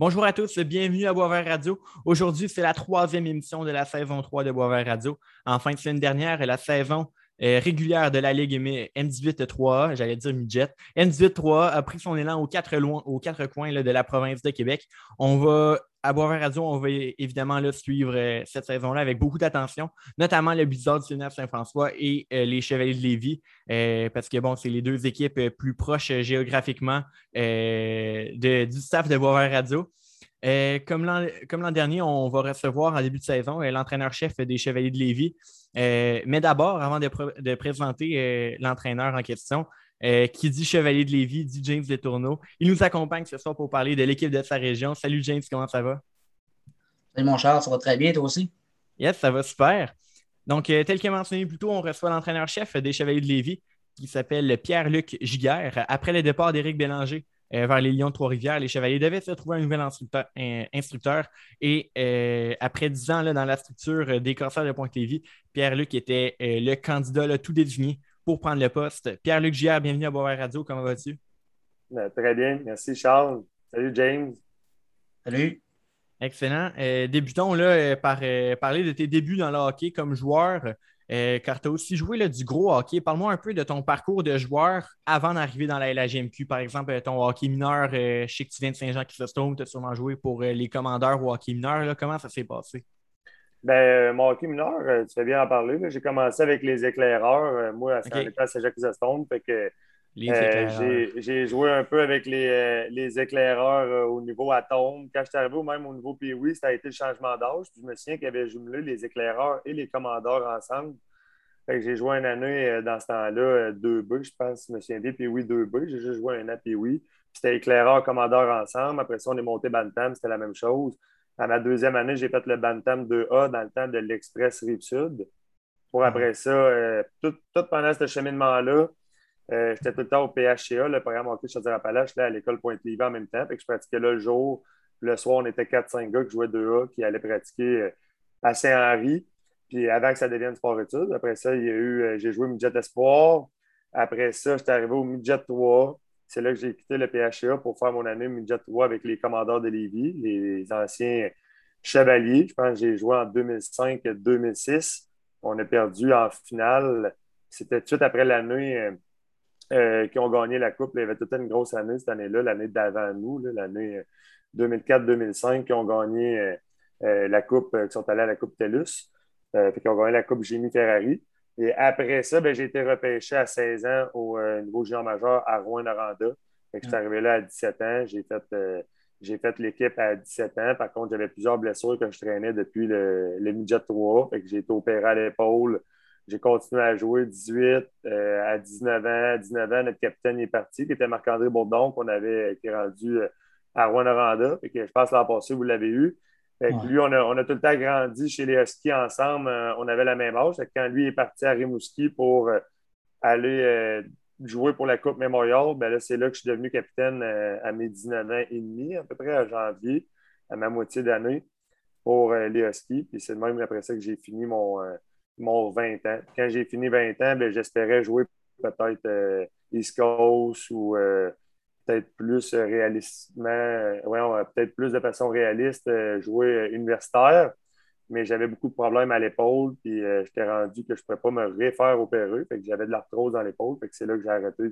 Bonjour à tous, bienvenue à Boisvert Radio. Aujourd'hui, c'est la troisième émission de la saison 3 de Boisvert Radio. En fin de semaine dernière, la saison euh, régulière de la Ligue M18 3A, j'allais dire midget. M18 3A a pris son élan aux quatre, coins de la province de Québec. On va à Boisvert Radio, on va évidemment suivre euh, cette saison-là avec beaucoup d'attention, notamment le Blizzard du Saint-François et euh, les Chevaliers de Lévis, parce que bon, c'est les deux équipes plus proches géographiquement du staff de Boisvert Radio. Comme l'an dernier, on va recevoir en début de saison l'entraîneur-chef des Chevaliers de Lévis. mais d'abord, avant de, présenter l'entraîneur en question, qui dit Chevalier de Lévis, dit James Letourneau. Il nous accompagne ce soir pour parler de l'équipe de sa région. Salut James, comment ça va? Salut mon Charles, ça va très bien, toi aussi? Yes, ça va super. Donc, tel que mentionné plus tôt, on reçoit l'entraîneur-chef des Chevaliers de Lévis qui s'appelle Pierre-Luc Giguère. Après le départ d'Éric Bélanger euh, vers les Lions de Trois-Rivières, les Chevaliers devaient se trouver un nouvel instructeur. et euh, après dix ans dans la structure des Corsaires de Pointe-Lévis, Pierre-Luc était euh, le candidat tout désigné pour prendre le poste. Pierre-Luc Giguère, bienvenue à Boisvert Radio. Comment vas-tu? Ben, très bien. Merci, Charles. Salut, James. Salut. Excellent. débutons là, par parler de tes débuts dans le hockey comme joueur. Euh, car tu as aussi joué du gros hockey. Parle-moi un peu de ton parcours de joueur avant d'arriver dans la LHGMQ. Par exemple, ton hockey mineur, euh, je sais que tu viens de Saint-Jean-Chrysostome, tu as sûrement joué pour euh, les commandeurs ou hockey mineur. Comment ça s'est passé? Ben, mon hockey mineur, tu fais bien en parler. J'ai commencé avec les éclaireurs. moi, à Saint-Jean-Chrysostome. que j'ai joué un peu avec les, éclaireurs au niveau atome. Quand je suis arrivé même au niveau Pee-Wee, ça a été le changement d'âge. je me souviens qu'il y avait jumelé les éclaireurs et les commandeurs ensemble. j'ai joué une année dans ce temps-là, 2B, je pense, je me souviens bien, Pee-Wee 2B. J'ai juste joué un an Pee-Wee. C'était éclaireur, commandeur ensemble. Après ça, on est monté Bantam, c'était la même chose. À ma deuxième année, j'ai fait le Bantam 2A dans le temps de l'Express Rive-Sud. Pour après ça, tout, tout pendant ce cheminement-là, euh, j'étais tout le temps au PHCA, le programme hockey Chaudière-Appalaches, là, à l'école Pointe-Lévis en même temps. Fait je pratiquais le jour. Le soir, on était 4-5 gars qui jouaient 2A, qui allaient pratiquer euh, à Saint-Henri. Puis avant que ça devienne sport-études. Après ça, il y a eu, euh, j'ai joué midget espoir. Après ça, j'étais arrivé au midget 3. C'est là que j'ai quitté le PHCA pour faire mon année midget 3 avec les commandeurs de Lévis, les anciens chevaliers. Je pense que j'ai joué en 2005-2006. On a perdu en finale. C'était tout de après l'année euh, qui ont gagné la Coupe. il y avait toute une grosse année cette année-là, l'année d'avant nous, l'année 2004-2005, qui ont gagné euh, euh, la Coupe, qui sont allés à la Coupe TELUS, qui ont gagné la Coupe Jimmy Ferrari. Et après ça, ben, j'ai été repêché à 16 ans au niveau junior majeur à Rouen-Noranda. Je suis arrivé là à 17 ans. J'ai fait, j'ai fait l'équipe à 17 ans. Par contre, j'avais plusieurs blessures que je traînais depuis le, le midget 3. J'ai été opéré à l'épaule j'ai continué à jouer 18 euh, à 19 ans. À 19 ans, notre capitaine est parti, qui était Marc-André Bourdon, qu'on avait été rendu euh, à Rwanda. Je pense l'an passé, vous l'avez eu. Lui, on a, tout le temps grandi chez les Huskies ensemble. Euh, on avait la même âge. Quand lui est parti à Rimouski pour aller jouer pour la Coupe Mémorial, ben c'est là que je suis devenu capitaine à mes 19 ans et demi, à peu près en janvier, à ma moitié d'année, pour les Huskies. Puis c'est même après ça que j'ai fini mon mon 20 ans. Quand j'ai fini 20 ans, ben, j'espérais jouer peut-être euh, East Coast ou euh, peut-être plus réalistement, ouais, peut-être plus de façon réaliste, euh, jouer universitaire. Mais j'avais beaucoup de problèmes à l'épaule, puis j'étais rendu que je ne pourrais pas me refaire opérer. Fait que j'avais de l'arthrose dans l'épaule. Fait que c'est là que j'ai arrêté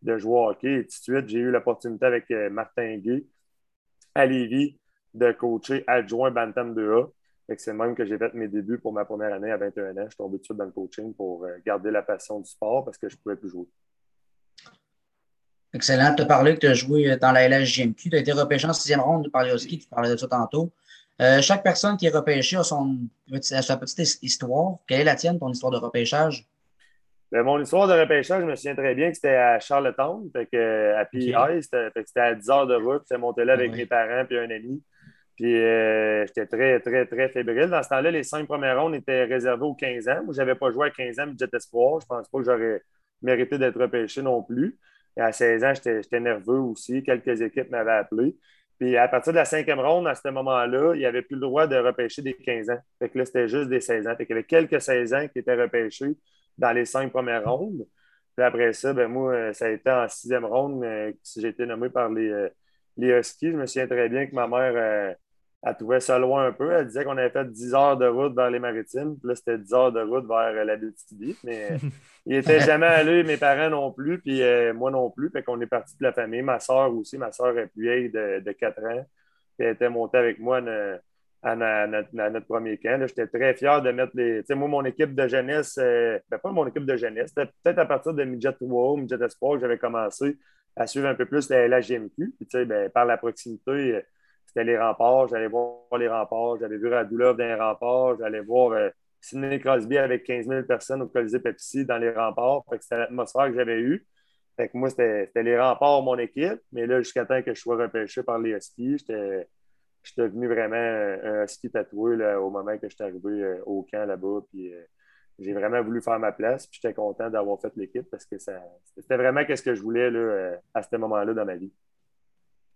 de jouer au hockey. Et tout de suite, j'ai eu l'opportunité avec Martin Gay à Lévis de coacher adjoint Bantam 2A. C'est même que j'ai fait mes débuts pour ma première année à 21 ans. Je suis tombé tout de suite dans le coaching pour euh, garder la passion du sport parce que je ne pouvais plus jouer. Excellent. Tu as parlé que tu as joué dans la LHGMQ. Tu as été repêché en sixième ronde les Tu parlais de ça tantôt. Euh, chaque personne qui est repêchée a, son, sa petite histoire. Quelle est la tienne, ton histoire de repêchage? Ben, mon histoire de repêchage, je me souviens très bien que c'était à Charlottetown, à PI. C'était à 10 heures de route. J'étais monté là avec mes parents et un ami. Puis euh, j'étais très, très, très fébrile. Dans ce temps-là, les cinq premières rondes étaient réservées aux 15 ans. Moi, je n'avais pas joué à 15 ans, mais j'étais espoir. Je ne pense pas que j'aurais mérité d'être repêché non plus. Et à 16 ans, j'étais nerveux aussi. Quelques équipes m'avaient appelé. Puis à partir de la cinquième ronde, à ce moment-là, il n'y avait plus le droit de repêcher des 15 ans. Fait que là, c'était juste des 16 ans. Fait qu'il y avait quelques 16 ans qui étaient repêchés dans les cinq premières rondes. Puis après ça, ben moi, ça a été en sixième ronde, si j'ai été nommé par les, les Huskies. Je me souviens très bien que ma mère, elle trouvait ça loin un peu. Elle disait qu'on avait fait 10 heures de route vers les maritimes. Puis là, c'était 10 heures de route vers la BTB. Mais il n'était jamais allé, mes parents non plus, puis moi non plus. Fait qu'on est parti de la famille. Ma soeur aussi. Ma soeur est plus vieille de, de 4 ans. elle était montée avec moi à, notre, premier camp. J'étais très fier de mettre les. Tu sais, moi, mon équipe de jeunesse, euh, ben, pas mon équipe de jeunesse, c'était peut-être à partir de Midget 3 Midget Espoir que j'avais commencé à suivre un peu plus la, GMQ. Puis, tu sais, ben, par la proximité, euh, c'était les remparts. J'allais voir les remparts. J'avais vu Radulov dans les remparts. J'allais voir euh, Sidney Crosby avec 15 000 personnes au Colisée Pepsi dans les remparts. c'était l'atmosphère que j'avais eue. Fait que moi, c'était les remparts, mon équipe. Mais là, jusqu'à temps que je sois repêché par les Huskies, j'étais devenu vraiment un ski tatoué au moment que je suis arrivé euh, au camp là-bas. Puis euh, j'ai vraiment voulu faire ma place. Puis j'étais content d'avoir fait l'équipe parce que c'était vraiment ce que je voulais là, euh, à ce moment-là dans ma vie.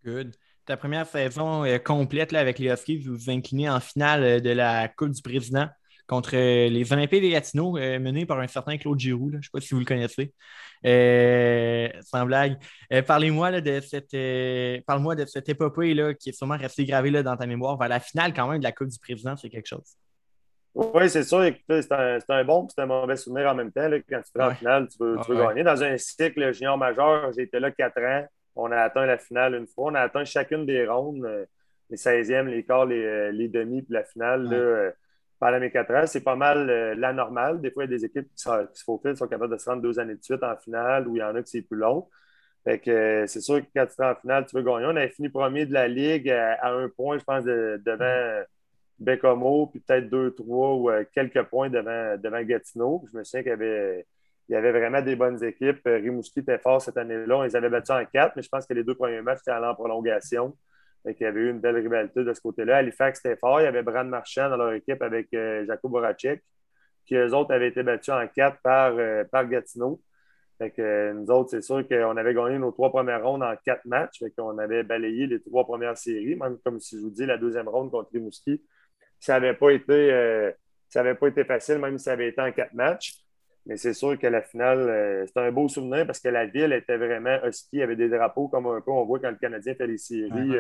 Good. Ta première saison complète là, avec les Huskies, vous vous inclinez en finale de la Coupe du Président contre les Olympiques des Gatineaux, menés par un certain Claude Giroux. Je ne sais pas si vous le connaissez. Euh, sans blague. Euh, parlez-moi de cette euh, parle-moi de cette épopée là, qui est sûrement restée gravée là, dans ta mémoire vers la finale quand même de la Coupe du Président, c'est quelque chose. Oui, c'est sûr. C'est un, un, bon et un mauvais souvenir en même temps. Là, quand tu prends la finale, tu veux, gagner. Dans un cycle junior majeur, j'ai été là quatre ans. On a atteint la finale une fois. On a atteint chacune des rondes, les 16e, les quarts, les, les demi, puis la finale. Là, pendant mes quatre ans, c'est pas mal euh, la normale. Des fois, il y a des équipes qui, se faufilent, sont capables de se rendre deux années de suite en finale, ou il y en a qui c'est plus long. Fait que euh, c'est sûr que quand tu es en finale, tu veux gagner. On avait fini premier de la Ligue à, un point, je pense, devant Bécomo, puis peut-être deux, trois ou euh, quelques points devant, devant Gatineau. Je me souviens qu'il y avait, il y avait vraiment des bonnes équipes. Rimouski était fort cette année-là. Ils avaient battu en quatre, mais je pense que les deux premiers matchs étaient allés en prolongation. Il y avait eu une belle rivalité de ce côté-là. Halifax, c'était fort. Il y avait Brad Marchand dans leur équipe avec euh, Jacob Boracek, qui eux autres avaient été battus en quatre par, euh, par Gatineau. Euh, nous autres, c'est sûr qu'on avait gagné nos trois premières rondes en quatre matchs. Fait qu'on avait balayé les trois premières séries, même comme si je vous dis, la deuxième ronde contre Rimouski. Ça n'avait pas, été, pas été facile, même si ça avait été en quatre matchs. Mais c'est sûr que la finale, c'était un beau souvenir parce que la ville était vraiment husky. Il y avait des drapeaux comme un peu on voit quand le Canadien fait les séries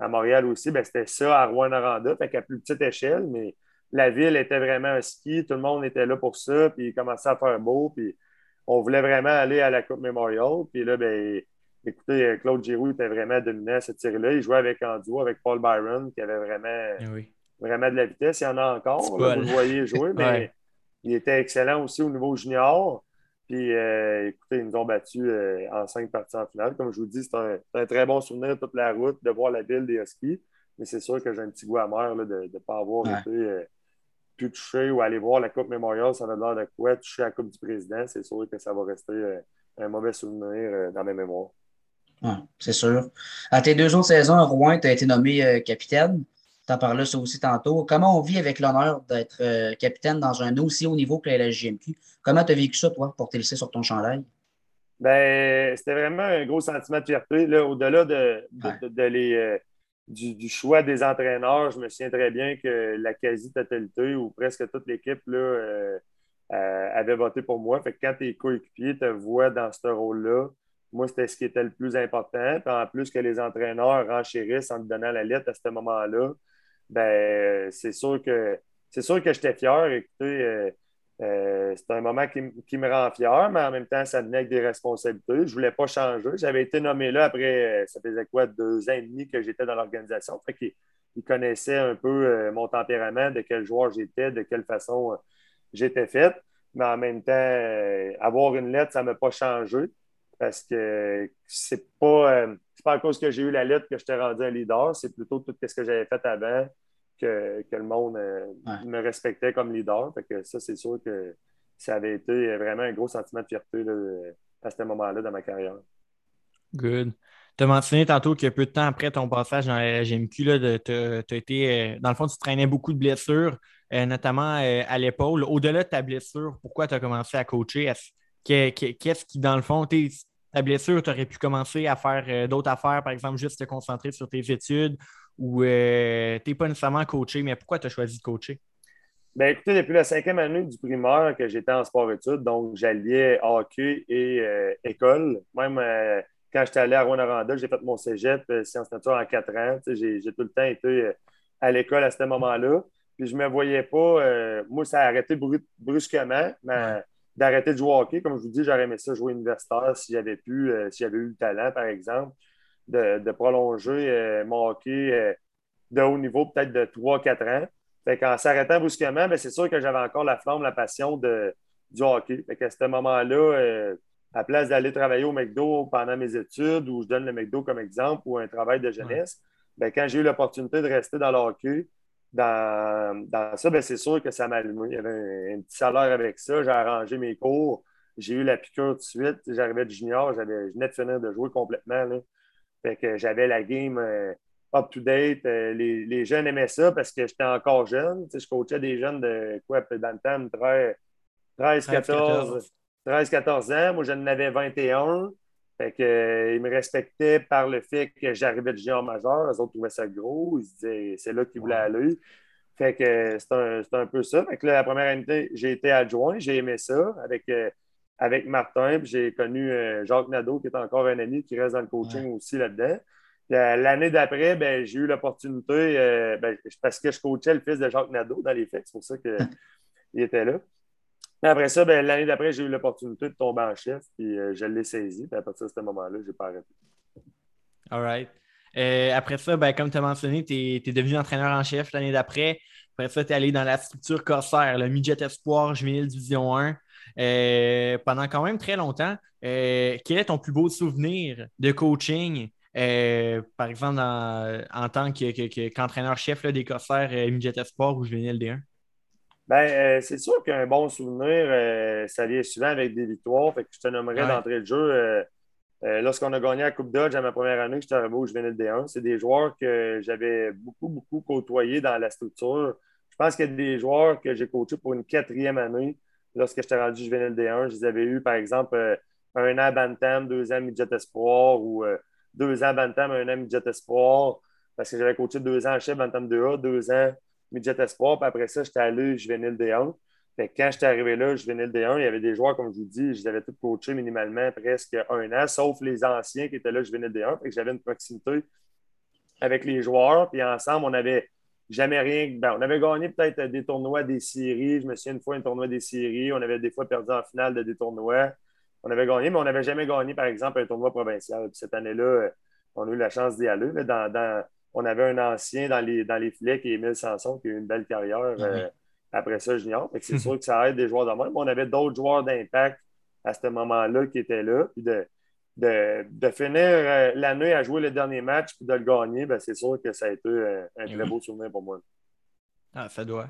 à Montréal aussi, ben, c'était ça à Rouen-Noranda, fait qu'à plus petite échelle, mais la ville était vraiment un ski, tout le monde était là pour ça, puis il commençait à faire beau, puis on voulait vraiment aller à la Coupe Memorial, puis là, ben, écoutez, Claude Giroux était vraiment dominant à cette tir-là. Il jouait avec Anduo, avec Paul Byron, qui avait vraiment, eh vraiment de la vitesse. Il y en a encore, vous le voyez jouer, mais il était excellent aussi au niveau junior. Puis, euh, écoutez, ils nous ont battus euh, en cinq parties en finale. Comme je vous dis, c'est un, très bon souvenir toute la route de voir la ville des Huskies. Mais c'est sûr que j'ai un petit goût amer là, de ne pas avoir été euh, plus touché ou aller voir la Coupe Memorial. Ça a l'air de quoi toucher la Coupe du Président. C'est sûr que ça va rester un mauvais souvenir dans mes mémoires. c'est sûr. À tes deux autres saisons à Rouen, tu as été nommé capitaine. Tu en parlais ça aussi tantôt. Comment on vit avec l'honneur d'être capitaine dans un aussi haut niveau que la LGMQ? Comment tu as vécu ça, toi, porter le C sur ton chandail? Ben, c'était vraiment un gros sentiment de fierté. Au-delà de, les, euh, du, choix des entraîneurs, je me souviens très bien que la quasi-totalité ou presque toute l'équipe euh, euh, avait voté pour moi. Fait que quand tes coéquipiers te voient dans ce rôle-là, moi, c'était ce qui était le plus important. en plus que les entraîneurs renchérissent en te donnant la lettre à ce moment-là, ben, c'est sûr que c'est sûr que j'étais fier. Écoutez, euh, c'est un moment qui, me rend fier, mais en même temps, ça venait avec des responsabilités. Je ne voulais pas changer. J'avais été nommé là après, euh, ça faisait quoi, deux ans et demi que j'étais dans l'organisation. Fait qu'ils connaissaient un peu euh, mon tempérament, de quel joueur j'étais, de quelle façon j'étais fait. Mais en même temps, avoir une lettre, ça ne m'a pas changé parce que c'est pas, pas à cause que j'ai eu la lettre que je t'ai rendu un leader, c'est plutôt tout ce que j'avais fait avant que, le monde euh, me respectait comme leader. Fait que ça, c'est sûr que ça avait été vraiment un gros sentiment de fierté à ce moment-là dans ma carrière. Good. Tu as mentionné tantôt que peu de temps après ton passage dans la GMQ, tu as été, euh, dans le fond, tu traînais beaucoup de blessures, euh, notamment à l'épaule. Au-delà de ta blessure, pourquoi tu as commencé à coacher? Qu'est-ce qui, dans le fond, ta blessure, tu aurais pu commencer à faire d'autres affaires, par exemple, juste te concentrer sur tes études? Ou euh, tu n'es pas nécessairement coaché, mais pourquoi tu as choisi de coacher? Bien, écoutez, depuis la cinquième année du primaire que j'étais en sport-études, donc j'alliais hockey et euh, école. Même euh, quand j'étais allé à Rwanda, j'ai fait mon cégep, sciences nature en quatre ans. J'ai tout le temps été à l'école à ce moment-là. Puis je ne me voyais pas. moi, ça a arrêté brusquement, mais d'arrêter de jouer au hockey. Comme je vous dis, j'aurais aimé ça jouer universitaire si j'avais pu, si j'avais eu le talent, par exemple, de, prolonger mon hockey de haut niveau, peut-être de 3-4 ans. Fait qu'en s'arrêtant brusquement, ben, c'est sûr que j'avais encore la flamme, la passion de, du hockey. Fait qu'à ce moment-là, euh, à place d'aller travailler au McDo pendant mes études, où je donne le McDo comme exemple, ou un travail de jeunesse, ben, quand j'ai eu l'opportunité de rester dans le hockey, dans, dans ça, ben, c'est sûr que ça m'a allumé. Il y avait un, petit salaire avec ça. J'ai arrangé mes cours. J'ai eu la piqûre tout de suite. J'arrivais de junior. Je venais de finir de jouer complètement. Là. Fait que j'avais la game. Euh, up-to-date. Euh, les, jeunes aimaient ça parce que j'étais encore jeune. Tu sais, je coachais des jeunes de quoi, dans le temps, 13, 14, 13, 14 ans. Moi, j'en avais 21. Fait que, euh, ils me respectaient par le fait que j'arrivais de géant majeur. Les autres trouvaient ça gros. Ils se disaient c'est là qu'ils voulaient aller. Fait que c'est un, un, peu ça. Fait que là, la première année, j'ai été adjoint. J'ai aimé ça avec, euh, avec Martin. J'ai connu Jacques Nadeau, qui est encore un ami qui reste dans le coaching aussi là-dedans. Euh, l'année d'après, ben, j'ai eu l'opportunité, euh, ben, parce que je coachais le fils de Jacques Nadeau dans les faits, c'est pour ça qu'il était là. Après ça, ben, l'année d'après, j'ai eu l'opportunité de tomber en chef, puis euh, je l'ai saisi. Puis à partir de ce moment-là, je n'ai pas arrêté. All right. après ça, ben, comme tu as mentionné, tu es, devenu entraîneur en chef l'année d'après. Après ça, tu es allé dans la structure Corsair, le Midget Espoir Juvenile Division 1. pendant quand même très longtemps, quel est ton plus beau souvenir de coaching euh, par exemple, en tant qu'entraîneur-chef des Corsaires euh, Midget Sport ou Juvenile D1? Ben, euh, c'est sûr qu'un bon souvenir, ça vient souvent avec des victoires. Fait que je te nommerais d'entrée de jeu. Lorsqu'on a gagné la Coupe Dodge à ma première année, j'étais arrivé au Juvenile D1. C'est des joueurs que j'avais beaucoup, beaucoup côtoyés dans la structure. Je pense qu'il y a des joueurs que j'ai coachés pour une quatrième année lorsque j'étais rendu Juvenile D1. Je les avais eu, par exemple, un an Bantam, deux ans Midget Espoir ou deux ans Bantam, un an Midget Espoir, parce que j'avais coaché deux ans chef Bantam 2A, deux ans Midget Espoir, puis après ça, j'étais allé Juvenile D1. Fait que quand j'étais arrivé là, Juvenile D1, il y avait des joueurs, comme je vous dis, je les avais tous coachés minimalement presque un an, sauf les anciens qui étaient là, Juvenile D1. Fait que j'avais une proximité avec les joueurs, puis ensemble, on n'avait jamais rien. Ben, on avait gagné peut-être des tournois des séries. Je me souviens une fois un tournoi des séries. On avait des fois perdu en finale de des tournois on avait gagné, mais on n'avait jamais gagné, par exemple, un tournoi provincial. cette année-là, on a eu la chance d'y aller. on avait un ancien dans les, dans les filets qui est Emile Sanson, qui a eu une belle carrière euh, après ça, junior. C'est sûr que ça aide des joueurs de même. On avait d'autres joueurs d'impact à ce moment-là qui étaient là. Puis de, de, finir euh, l'année à jouer le dernier match puis de le gagner, ben, c'est sûr que ça a été un très beau souvenir pour moi. Ah, ça doit.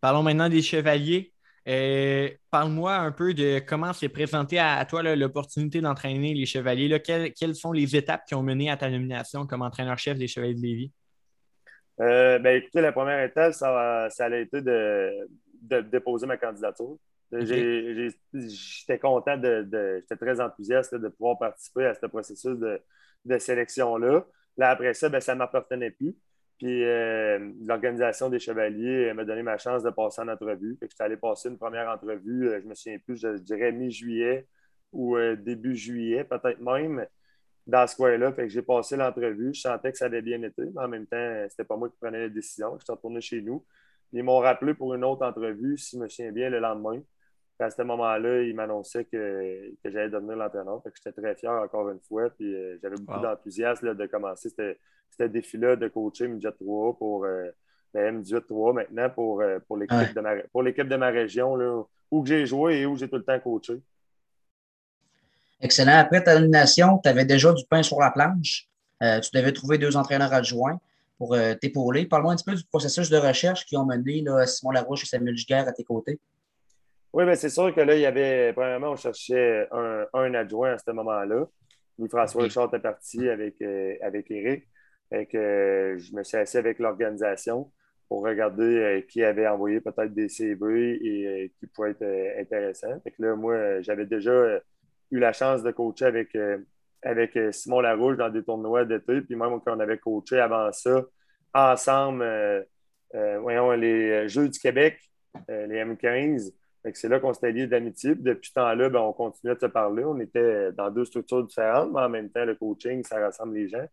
Parlons maintenant des chevaliers. Euh, parle-moi un peu de comment s'est présenté à, toi l'opportunité d'entraîner les Chevaliers. Quelles, sont les étapes qui ont mené à ta nomination comme entraîneur-chef des Chevaliers de Lévis? Euh, ben, écoutez, la première étape, ça, ça a été de, déposer ma candidature. J'étais content, de, j'étais très enthousiaste de pouvoir participer à ce processus de, sélection-là. Là, après ça, ben, ça ne m'appartenait plus. Puis euh, l'organisation des Chevaliers m'a donné ma chance de passer en entrevue. Fait que j'étais allé passer une première entrevue, euh, je me souviens plus, je, dirais mi-juillet ou euh, début juillet, peut-être même, dans ce coin-là. Fait que j'ai passé l'entrevue. Je sentais que ça avait bien été, mais en même temps, c'était pas moi qui prenais la décision. Je suis retourné chez nous. Ils m'ont rappelé pour une autre entrevue, si je me souviens bien, le lendemain. à ce moment-là, ils m'annonçaient que, j'allais devenir l'entraîneur. J'étais très fier encore une fois. Puis j'avais beaucoup d'enthousiasme de commencer. C'était c'était défi-là de coacher Midget 3 pour euh, ben, M18 3 maintenant pour, euh, pour l'équipe de, ma, de ma région, là, où j'ai joué et où j'ai tout le temps coaché. Excellent. Après ta nomination, tu avais déjà du pain sur la planche. Euh, tu devais trouver deux entraîneurs adjoints pour t'épauler. Parle-moi un petit peu du processus de recherche qui ont mené là, Simon Larouche et Samuel Giguère à tes côtés. Oui, bien, c'est sûr que là, il y avait, premièrement, on cherchait un, un adjoint à ce moment-là. Louis-François Richard était parti avec, avec Eric. Et que je me suis assis avec l'organisation pour regarder euh, qui avait envoyé peut-être des CV et euh, qui pourrait être euh, intéressant. Fait que là, moi, j'avais déjà eu la chance de coacher avec, avec Simon Larouche dans des tournois d'été. Puis même quand on avait coaché avant ça, ensemble, voyons, les Jeux du Québec, les M15. C'est là qu'on s'était liés d'amitié. Depuis ce temps-là, ben, on continuait de se parler. On était dans deux structures différentes, mais en même temps, le coaching, ça rassemble les gens.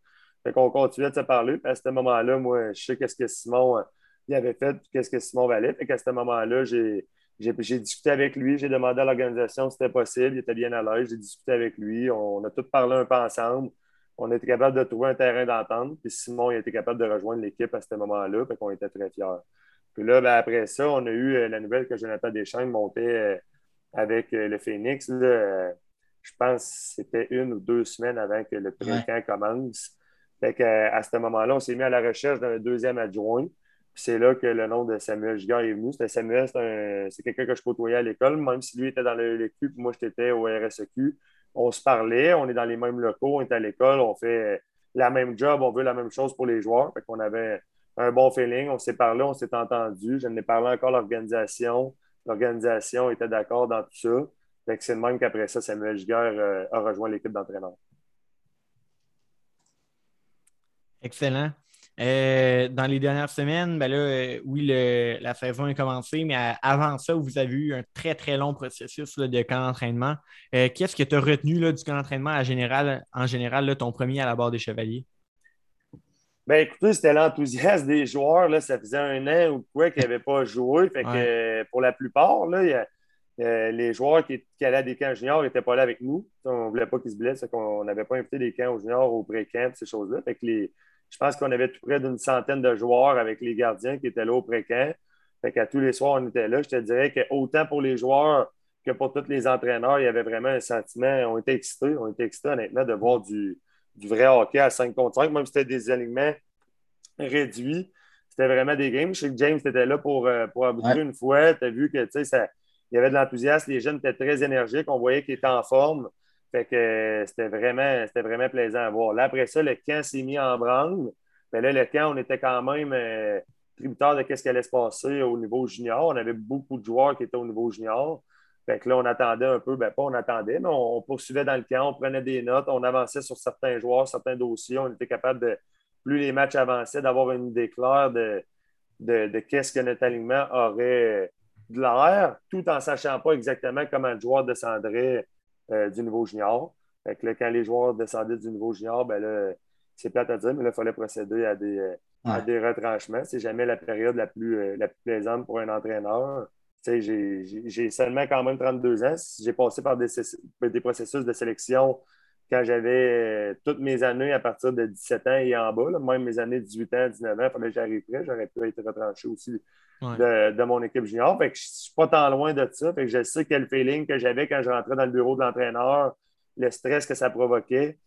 Fait qu'on continuait de se parler. à ce moment-là, moi, je sais qu'est-ce que Simon il avait fait, qu'est-ce que Simon valait. Fait qu'à ce moment-là, j'ai j'ai discuté avec lui, j'ai demandé à l'organisation si c'était possible. Il était bien à l'aise. J'ai discuté avec lui. On a tous parlé un peu ensemble. On était capable de trouver un terrain d'entente. Puis Simon il était capable de rejoindre l'équipe à ce moment-là. Fait qu'on était très fiers. Puis là, ben, après ça, on a eu euh, la nouvelle que Jonathan Deschamps montait euh, avec euh, le Phoenix. je pense que c'était une ou deux semaines avant que le pré commence. Fait qu'à ce moment-là, on s'est mis à la recherche d'un deuxième adjoint c'est là que le nom de Samuel Gigard est venu. C'était Samuel, c'est quelqu'un que je côtoyais à l'école, même si lui était dans le LQ, moi j'étais au RSEQ. On se parlait, on est dans les mêmes locaux, on est à l'école, on fait la même job, on veut la même chose pour les joueurs. Fait qu'on avait un bon feeling, on s'est parlé, on s'est entendu. Je n'ai parlé encore l'organisation. L'organisation était d'accord dans tout ça. Fait que c'est le même qu'après ça, Samuel Giguère euh, a rejoint l'équipe d'entraîneur. Excellent. Euh, dans les dernières semaines, ben là, euh, oui, la saison est commencée, mais avant ça, vous avez eu un très, très long processus de camp d'entraînement. Euh, qu'est-ce que tu as retenu là, du camp d'entraînement en général, en général ton premier à la barre des Chevaliers? Ben écoutez, c'était l'enthousiasme des joueurs. Là, ça faisait un an ou quoi qu'ils n'avaient pas joué. Fait que pour la plupart, là, les joueurs qui, allaient à des camps juniors n'étaient pas là avec nous. On ne voulait pas qu'ils se blessent, qu'on n'avait pas invité des camps aux juniors au pré-camp, ces choses-là. Fait que les, je pense qu'on avait tout près d'une centaine de joueurs avec les gardiens qui étaient là au pré-camp. Fait qu'à tous les soirs, on était là. Je te dirais qu'autant pour les joueurs que pour tous les entraîneurs, il y avait vraiment un sentiment. On était excités, on était excités honnêtement de voir du, vrai hockey à 5 contre 5, même si c'était des alignements réduits. C'était vraiment des games. Je sais que James était là pour, euh, pour aboutir une fois. Tu as vu que ça, il y avait de l'enthousiasme. Les jeunes étaient très énergiques. On voyait qu'ils étaient en forme. Fait que euh, c'était vraiment, vraiment plaisant à voir. Là, après ça, le camp s'est mis en branle. Mais là, le camp, on était quand même euh, tributaire de ce qui allait se passer au niveau junior. On avait beaucoup de joueurs qui étaient au niveau junior. Fait que là, on attendait un peu, ben pas on attendait, mais on, poursuivait dans le camp, on prenait des notes, on avançait sur certains joueurs, certains dossiers. On était capable de, plus les matchs avançaient, d'avoir une idée claire de, de, qu'est-ce que notre alignement aurait de l'air, tout en sachant pas exactement comment le joueur descendrait euh, du niveau junior. Fait que quand les joueurs descendaient du niveau junior, ben là, c'est plate à dire, mais là, il fallait procéder à des, euh, des retranchements. C'est jamais la période la plus, euh, la plus plaisante pour un entraîneur. J'ai seulement quand même 32 ans. J'ai passé par des, des, processus de sélection quand j'avais toutes mes années à partir de 17 ans et en bas, même mes années de 18 ans, 19 ans, il fallait que j'arrive près. J'aurais pu être retranché aussi de, mon équipe junior. Fait que je ne suis pas tant loin de ça. Fait que je sais quel feeling que j'avais quand je rentrais dans le bureau de l'entraîneur, le stress que ça provoquait.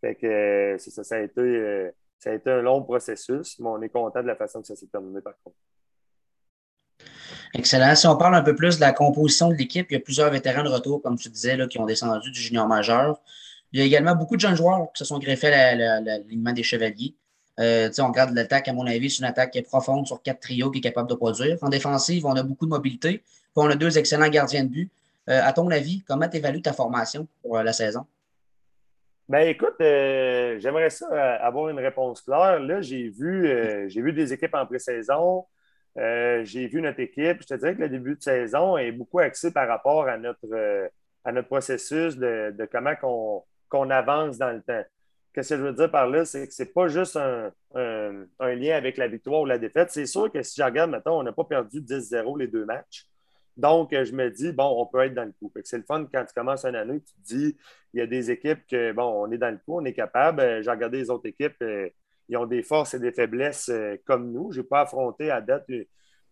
Fait que euh, ça, a été, euh, ça a été un long processus, mais on est content de la façon que ça s'est terminé par contre. Excellent. Si on parle un peu plus de la composition de l'équipe, il y a plusieurs vétérans de retour, comme tu disais, là, qui ont descendu du junior majeur. Il y a également beaucoup de jeunes joueurs qui se sont greffés à l'alignement des chevaliers. Euh, on regarde l'attaque, à mon avis, c'est une attaque qui est profonde sur quatre trios qui est capable de produire. En défensive, on a beaucoup de mobilité. Puis on a deux excellents gardiens de but. Euh, à ton avis, comment tu évalues ta formation pour euh, la saison? Ben écoute, j'aimerais ça avoir une réponse claire. Là, j'ai vu, vu des équipes en pré-saison. j'ai vu notre équipe. Je te dirais que le début de saison est beaucoup axé par rapport à notre, à notre processus de, comment qu'on avance dans le temps. Qu'est-ce que je veux dire par là? C'est que ce n'est pas juste un, lien avec la victoire ou la défaite. C'est sûr que si je regarde, maintenant, on n'a pas perdu 10-0 les deux matchs. Donc, je me dis, bon, on peut être dans le coup. C'est le fun quand tu commences une année, tu te dis, il y a des équipes que, bon, on est dans le coup, on est capable. Euh, j'ai regardé les autres équipes, euh, ils ont des forces et des faiblesses euh, comme nous. Je n'ai pas affronté à date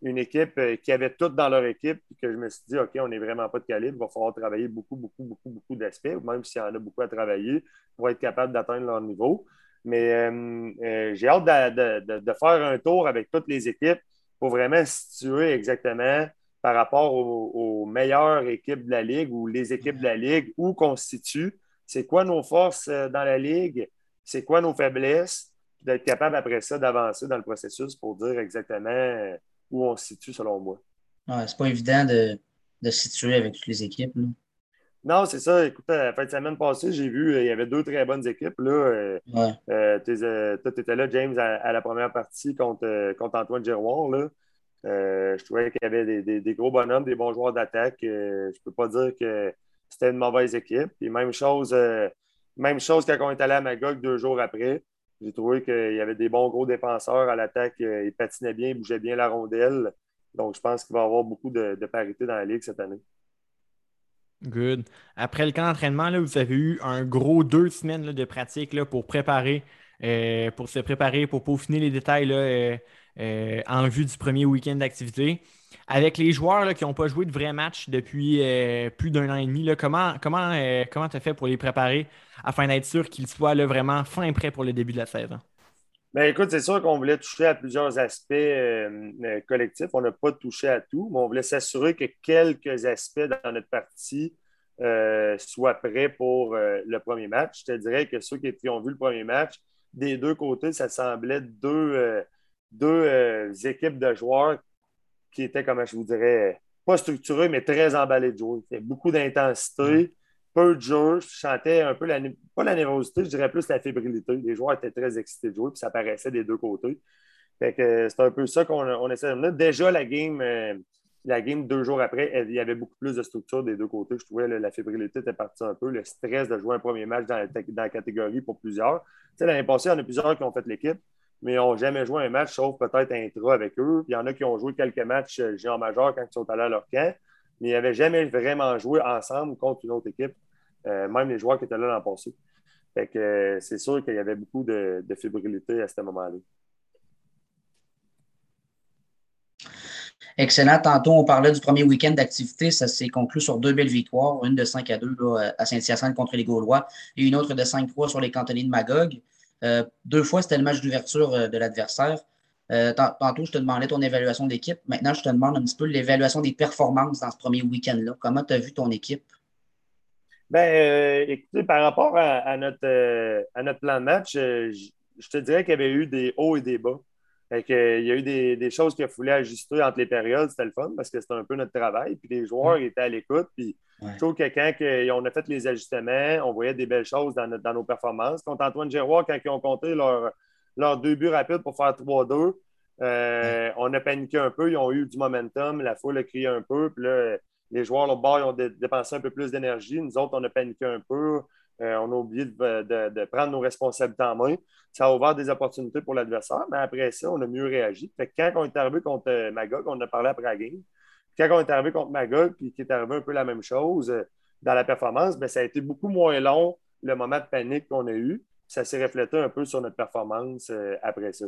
une équipe euh, qui avait tout dans leur équipe, puis que je me suis dit, OK, on n'est vraiment pas de calibre, il va falloir travailler beaucoup, beaucoup, beaucoup, beaucoup d'aspects, même s'il y en a beaucoup à travailler, pour être capable d'atteindre leur niveau. Mais euh, euh, j'ai hâte de, faire un tour avec toutes les équipes pour vraiment situer exactement par rapport aux, meilleures équipes de la Ligue ou les équipes de la Ligue, où constituent, c'est quoi nos forces dans la Ligue, c'est quoi nos faiblesses, d'être capable après ça d'avancer dans le processus pour dire exactement où on se situe, selon moi. Ouais, c'est pas évident de, de se situer avec toutes les équipes. Non, c'est ça. Écoute, la fin de semaine passée, j'ai vu, euh, il y avait deux très bonnes équipes. Là. Euh, euh, toi, tu étais là, James, à, la première partie contre, contre Antoine Giroir. Là. je trouvais qu'il y avait des, gros bonhommes, des bons joueurs d'attaque. je ne peux pas dire que c'était une mauvaise équipe. Et même chose, même chose quand on est allé à Magog deux jours après. J'ai trouvé qu'il y avait des bons gros défenseurs à l'attaque. Ils patinaient bien, ils bougeaient bien la rondelle. Donc, je pense qu'il va y avoir beaucoup de, parité dans la Ligue cette année. Good. Après le camp d'entraînement, vous avez eu un gros deux semaines de pratique là, pour préparer, euh, pour se préparer, pour peaufiner les détails euh, euh, en vue du premier week-end d'activité. Avec les joueurs qui n'ont pas joué de vrais matchs depuis plus d'un an et demi, comment comment comment tu as fait pour les préparer afin d'être sûr qu'ils soient vraiment fin prêts pour le début de la saison? Ben, écoute, c'est sûr qu'on voulait toucher à plusieurs aspects euh, euh, collectifs. On n'a pas touché à tout, mais on voulait s'assurer que quelques aspects dans notre partie euh, soient prêts pour le premier match. Je te dirais que ceux qui, ont vu le premier match, des deux côtés, ça semblait deux, deux équipes de joueurs qui étaient, comment je vous dirais, pas structurés, mais très emballés de jouer. Il y avait beaucoup d'intensité peu de jeu. Je chantais un peu, la, pas la nervosité, je dirais plus la fébrilité. Les joueurs étaient très excités de jouer, puis ça paraissait des deux côtés. Fait que c'est un peu ça qu'on on essaie de mener. Déjà, la game, euh, la game deux jours après, il y avait beaucoup plus de structure des deux côtés. Je trouvais que la fébrilité était partie un peu, le stress de jouer un premier match dans la, catégorie pour plusieurs. Tu sais, l'année passée, il y en a plusieurs qui ont fait l'équipe, mais ils n'ont jamais joué un match, sauf peut-être intra avec eux. Il y en a qui ont joué quelques matchs euh, géant majeur quand ils sont allés à leur camp, mais ils n'avaient jamais vraiment joué ensemble contre une autre équipe. Euh, même les joueurs qui étaient là l'an passé. Fait que euh, c'est sûr qu'il y avait beaucoup de, fébrilité à ce moment-là. Excellent. Tantôt, on parlait du premier week-end d'activité. Ça s'est conclu sur deux belles victoires, une de 5 à 2 à Saint-Hyacinthe contre les Gaulois et une autre de 5-3 sur les cantonniers de Magog. Euh, deux fois, c'était le match d'ouverture de l'adversaire. tantôt, je te demandais ton évaluation d'équipe. Maintenant, je te demande un petit peu l'évaluation des performances dans ce premier week-end-là. Comment tu as vu ton équipe? Euh, écoutez, par rapport à, notre, euh, à notre plan de match, euh, je te dirais qu'il y avait eu des hauts et des bas. Il y a eu des, choses qu'il fallait ajuster entre les périodes. C'était le fun parce que c'était un peu notre travail. Puis les joueurs étaient à l'écoute. Puis je trouve que quand on a fait les ajustements, on voyait des belles choses dans, dans nos performances. Contre Antoine Giroir, quand ils ont compté leurs leur deux buts rapides pour faire 3-2, on a paniqué un peu. Ils ont eu du momentum. La foule a crié un peu. Puis là, les joueurs au bord ont dépensé un peu plus d'énergie. Nous autres, on a paniqué un peu. Euh, on a oublié de, prendre nos responsabilités en main. Ça a ouvert des opportunités pour l'adversaire, mais après ça, on a mieux réagi. quand on est arrivé contre euh, Magog, on a parlé après la game. Quand on est arrivé contre Magog, puis qui est arrivé un peu la même chose euh, dans la performance, bien, ça a été beaucoup moins long le moment de panique qu'on a eu. Ça s'est reflété un peu sur notre performance après ça.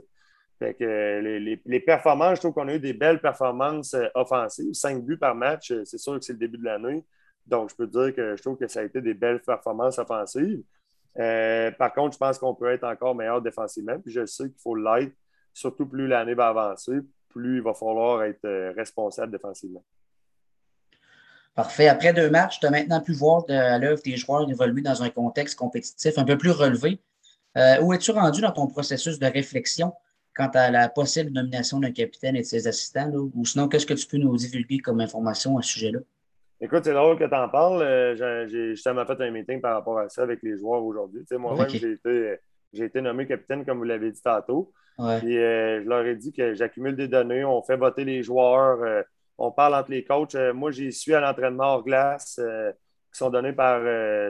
Les, performances, je trouve qu'on a eu des belles performances offensives. Cinq buts par match, c'est sûr que c'est le début de l'année. Donc, je peux dire que je trouve que ça a été des belles performances offensives. par contre, je pense qu'on peut être encore meilleur défensivement. Puis je sais qu'il faut l'être, surtout plus l'année va avancer, plus il va falloir être responsable défensivement. Parfait. Après deux matchs, tu as maintenant pu voir à l'œuvre tes joueurs évoluer dans un contexte compétitif un peu plus relevé. où es-tu rendu dans ton processus de réflexion quant à la possible nomination d'un capitaine et de ses assistants? ou sinon, qu'est-ce que tu peux nous divulguer comme information à ce sujet-là? Écoute, c'est drôle que tu en parles. Euh, j'ai justement fait un meeting par rapport à ça avec les joueurs aujourd'hui. Moi-même, j'ai été, nommé capitaine, comme vous l'avez dit tantôt. Et euh, je leur ai dit que j'accumule des données, on fait voter les joueurs, euh, on parle entre les coachs. moi, j'y suis à l'entraînement hors glace qui sont donnés par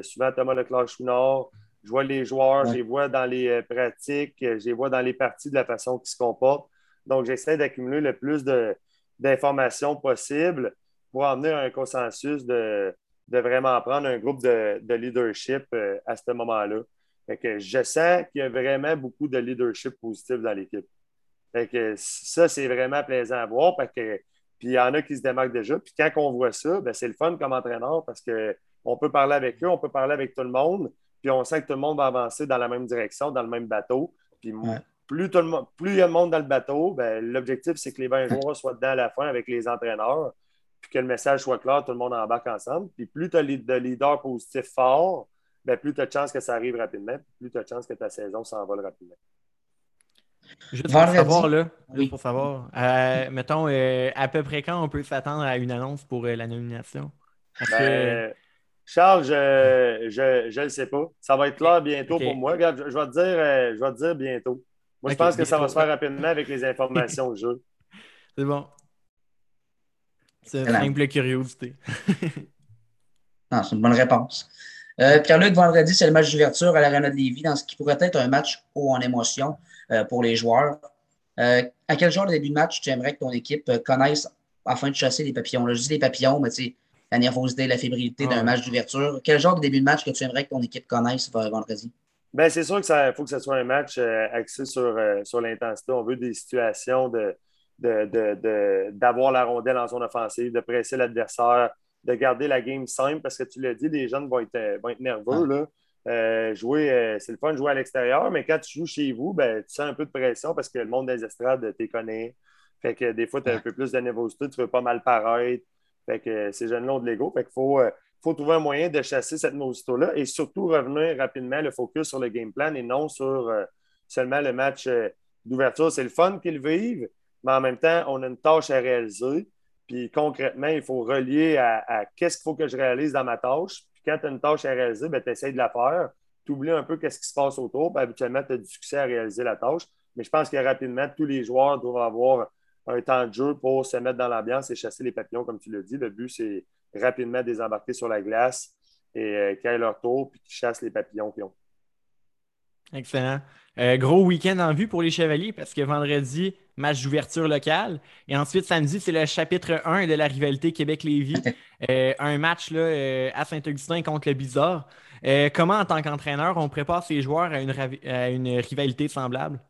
souvent Thomas Leclerc-Chouinard, je vois les joueurs, je les vois dans les pratiques, je les vois dans les parties de la façon qu'ils se comportent. Donc, j'essaie d'accumuler le plus d'informations possible pour amener un consensus de, vraiment prendre un groupe de, leadership euh, à ce moment-là. je sens qu'il y a vraiment beaucoup de leadership positif dans l'équipe. ça, c'est vraiment plaisant à voir parce que puis il y en a qui se démarquent déjà. Puis quand on voit ça, ben, c'est le fun comme entraîneur parce qu'on peut parler avec eux, on peut parler avec tout le monde. Puis on sent que tout le monde va avancer dans la même direction, dans le même bateau. Puis plus, tout le monde, plus il y a de monde dans le bateau, ben, l'objectif, c'est que les 20 joueurs soient dedans à la fin avec les entraîneurs, puis que le message soit clair, tout le monde embarque ensemble. Puis plus tu as de leaders positifs forts, ben, plus tu as de chances que ça arrive rapidement, plus tu as de chances que ta saison s'envole rapidement. Juste pour savoir, là, pour savoir, euh, mettons, euh, à peu près quand on peut s'attendre à une annonce pour euh, la nomination? Ben, Charles, je ne le sais pas. Ça va être clair bientôt pour moi. Regarde, je, vais te dire, euh, je dire bientôt. Moi, je pense que ça va se faire rapidement avec les informations au jeu. C'est bon. C'est une simple curiosité. non, c'est une bonne réponse. Euh, Pierre-Luc, vendredi, c'est le match d'ouverture à l'Arena de Lévis dans ce qui pourrait être un match haut en émotion euh, pour les joueurs. Euh, à quel genre de début de match tu aimerais que ton équipe connaisse afin de chasser les papillons? Là, je dis les papillons, mais tu sais, la nervosité, la fébrilité d'un match d'ouverture. Quel genre de début de match que tu aimerais que ton équipe connaisse vendredi? Bien, c'est sûr qu'il faut que ce soit un match axé sur, sur l'intensité. On veut des situations de, d'avoir la rondelle en zone offensive, de presser l'adversaire, de garder la game simple parce que tu l'as dit, les jeunes vont être, euh, vont être nerveux. Là. Euh, jouer, euh, c'est le fun de jouer à l'extérieur, mais quand tu joues chez vous, ben, tu sens un peu de pression parce que le monde des estrades te connaît. Fait que des fois, tu as un peu plus de nervosité, tu veux pas mal paraître. Fait que ces jeunes-là ont de l'ego. Fait qu'il faut, faut trouver un moyen de chasser cette nervosité-là et surtout revenir rapidement le focus sur le game plan et non sur seulement le match d'ouverture. C'est le fun qu'ils vivent, mais en même temps, on a une tâche à réaliser. Puis concrètement, il faut relier à, qu'est-ce qu'il faut que je réalise dans ma tâche. Puis quand tu as une tâche à réaliser, ben, tu essaies de la faire. Tu oublies un peu qu'est-ce qui se passe autour. Puis habituellement, tu as du succès à réaliser la tâche. Mais je pense que rapidement, tous les joueurs doivent avoir un temps de jeu pour se mettre dans l'ambiance et chasser les papillons, comme tu l'as dit. Le but, c'est rapidement désembarquer sur la glace et euh, qu'ils aient leur tour puis qu'ils chassent les papillons. Excellent. Euh, gros week-end en vue pour les Chevaliers parce que vendredi, match d'ouverture locale. Et ensuite, samedi, c'est le chapitre 1 de la rivalité Québec-Lévis. Euh, un match là, euh, à Saint-Augustin contre le Bizarre. comment, en tant qu'entraîneur, on prépare ses joueurs à une, rivalité semblable?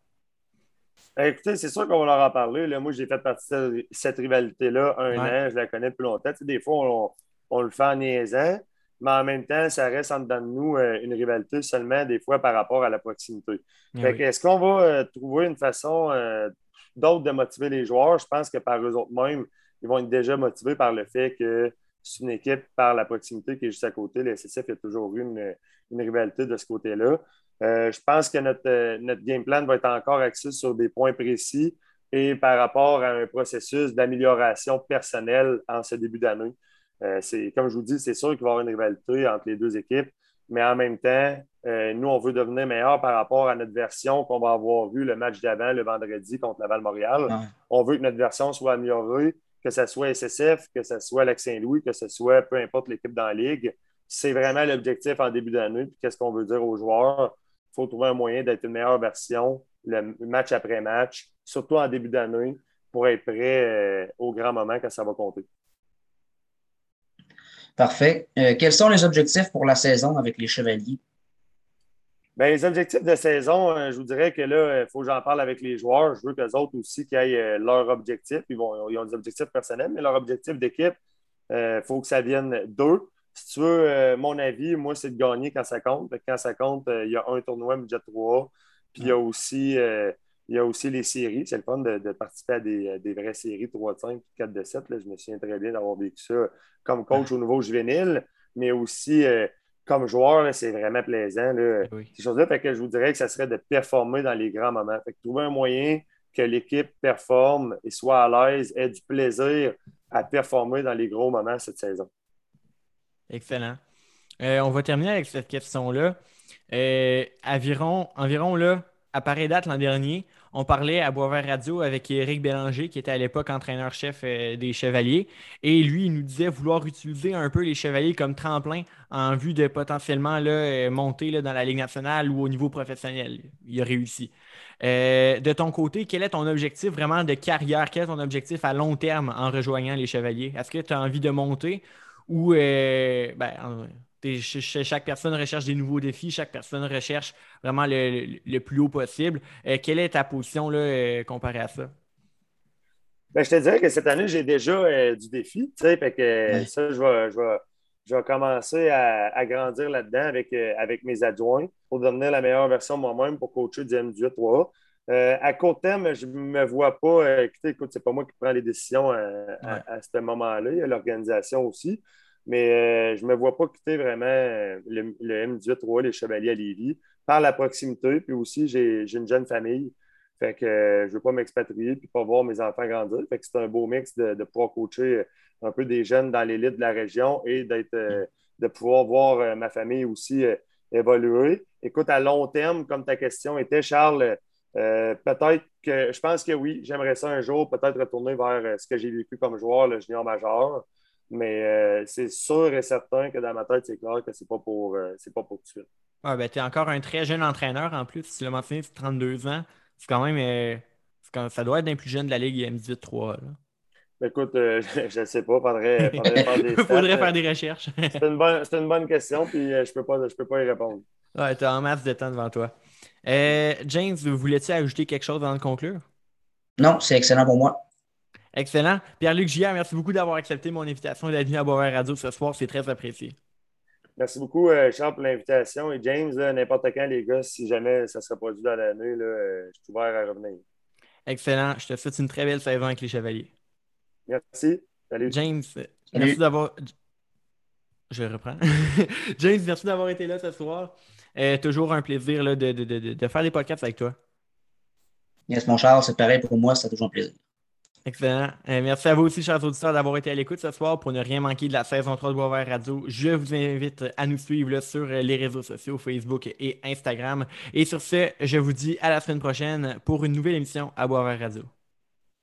Écoutez, c'est sûr qu'on va leur en parler. Là, moi, j'ai fait partie de cette rivalité-là un an. Je la connais plus longtemps. des fois, on, on, le fait en niaisant mais en même temps, ça reste en dedans de nous euh, une rivalité seulement des fois par rapport à la proximité. Eh est-ce qu'on va euh, trouver une façon euh, d'autre de motiver les joueurs? Je pense que par eux autres mêmes, ils vont être déjà motivés par le fait que c'est une équipe par la proximité qui est juste à côté. Le SSF a toujours eu une, rivalité de ce côté-là. je pense que notre, notre game plan va être encore axé sur des points précis et par rapport à un processus d'amélioration personnelle en ce début d'année. Euh, comme je vous dis, c'est sûr qu'il va y avoir une rivalité entre les deux équipes, mais en même temps, euh, nous, on veut devenir meilleur par rapport à notre version qu'on va avoir vue le match d'avant, le vendredi contre Laval-Montréal. On veut que notre version soit améliorée, que ce soit SSF, que ce soit Lac-Saint-Louis, que ce soit peu importe l'équipe dans la ligue. C'est vraiment l'objectif en début d'année. qu'est-ce qu'on veut dire aux joueurs? Il faut trouver un moyen d'être une meilleure version, le match après match, surtout en début d'année, pour être prêt euh, au grand moment quand ça va compter. Parfait. Euh, quels sont les objectifs pour la saison avec les Chevaliers? Bien, les objectifs de saison, euh, je vous dirais que là, il faut que j'en parle avec les joueurs. Je veux qu'eux autres aussi qu'ils aient euh, leurs objectifs. Ils, vont, ils ont des objectifs personnels, mais leur objectif d'équipe, il faut que ça vienne d'eux. Si tu veux, mon avis, moi, c'est de gagner quand ça compte. Quand ça compte, il y a un tournoi budget 3. Puis il y a aussi il y a aussi les séries. C'est le fun de, participer à des, vraies séries 3 de 5 4 de 7. Là. Je me souviens très bien d'avoir vécu ça comme coach au niveau juvénile, mais aussi euh, comme joueur, c'est vraiment plaisant. Là. Ces choses-là, que je vous dirais que ça serait de performer dans les grands moments. Fait que trouver un moyen que l'équipe performe et soit à l'aise, ait du plaisir à performer dans les gros moments cette saison. Excellent. Euh, on va terminer avec cette question-là. Euh, environ, environ là, à pareille date l'an dernier, on parlait à Boisvert Radio avec Éric Bélanger, qui était à l'époque entraîneur-chef euh, des Chevaliers. Et lui, il nous disait vouloir utiliser un peu les Chevaliers comme tremplin en vue de potentiellement euh, monter dans la Ligue nationale ou au niveau professionnel. Il a réussi. Euh, de ton côté, quel est ton objectif vraiment de carrière? Quel est ton objectif à long terme en rejoignant les Chevaliers? Est-ce que tu as envie de monter ou ben, chaque personne recherche des nouveaux défis, chaque personne recherche vraiment le, plus haut possible. Euh, quelle est ta position là, euh, comparée à ça? Ben, je te dirais que cette année, j'ai déjà euh, du défi. Fait que, Ça, je vais, commencer à, grandir là-dedans avec, avec mes adjoints pour devenir la meilleure version de moi-même pour coacher du M18-3. à court terme, je ne me vois pas. écoutez, écoute, c'est pas moi qui prends les décisions à, à ce moment-là. Il y a l'organisation aussi. Mais euh, je ne me vois pas quitter vraiment euh, le, M18-3, les Chevaliers à Lévis, par la proximité. Puis aussi, j'ai une jeune famille. Fait que euh, je ne veux pas m'expatrier puis pas voir mes enfants grandir. Fait que c'est un beau mix de, pouvoir coacher un peu des jeunes dans l'élite de la région et d'être de pouvoir voir ma famille aussi évoluer. Écoute, à long terme, comme ta question était, Charles, peut-être que je pense que oui, j'aimerais ça un jour peut-être retourner vers ce que j'ai vécu comme joueur, le junior majeur. Mais c'est sûr et certain que dans ma tête, c'est clair que c'est pas pour c'est pas pour tout de suite. Ah, ben, tu es encore un très jeune entraîneur en plus. Tu l'as mentionné, c'est 32 ans. C'est quand même. ça doit être un plus jeune de la Ligue M18-3. Écoute, je ne sais pas. Faudrait, faudrait faire des, faudrait faire des recherches. c'est une, bonne, une bonne question, puis je ne peux, pas, peux pas y répondre. Ouais, tu as en masse de temps devant toi. Euh, James, voulais-tu ajouter quelque chose avant de conclure? Non, c'est excellent pour moi. Excellent. Pierre-Luc Giard, merci beaucoup d'avoir accepté mon invitation d'être venu à Boisvert Radio ce soir. C'est très apprécié. Merci beaucoup, euh, Charles, pour l'invitation. Et James, n'importe quand, les gars, si jamais ça sera produit dans l'année, euh, je suis ouvert à revenir. Excellent. Je te souhaite une très belle saison avec les Chevaliers. Merci. Salut. James, merci d'avoir. Je reprends. James, merci d'avoir été là ce soir. Euh, toujours un plaisir là, de, de, de, de, faire des podcasts avec toi. Yes, mon Charles, c'est pareil pour moi, c'est toujours un plaisir. Excellent. Euh, merci à vous aussi, chers auditeurs, d'avoir été à l'écoute ce soir pour ne rien manquer de la saison 3 de Boisvert Radio. Je vous invite à nous suivre sur les réseaux sociaux, Facebook et Instagram. Et sur ce, je vous dis à la semaine prochaine pour une nouvelle émission à Boisvert Radio.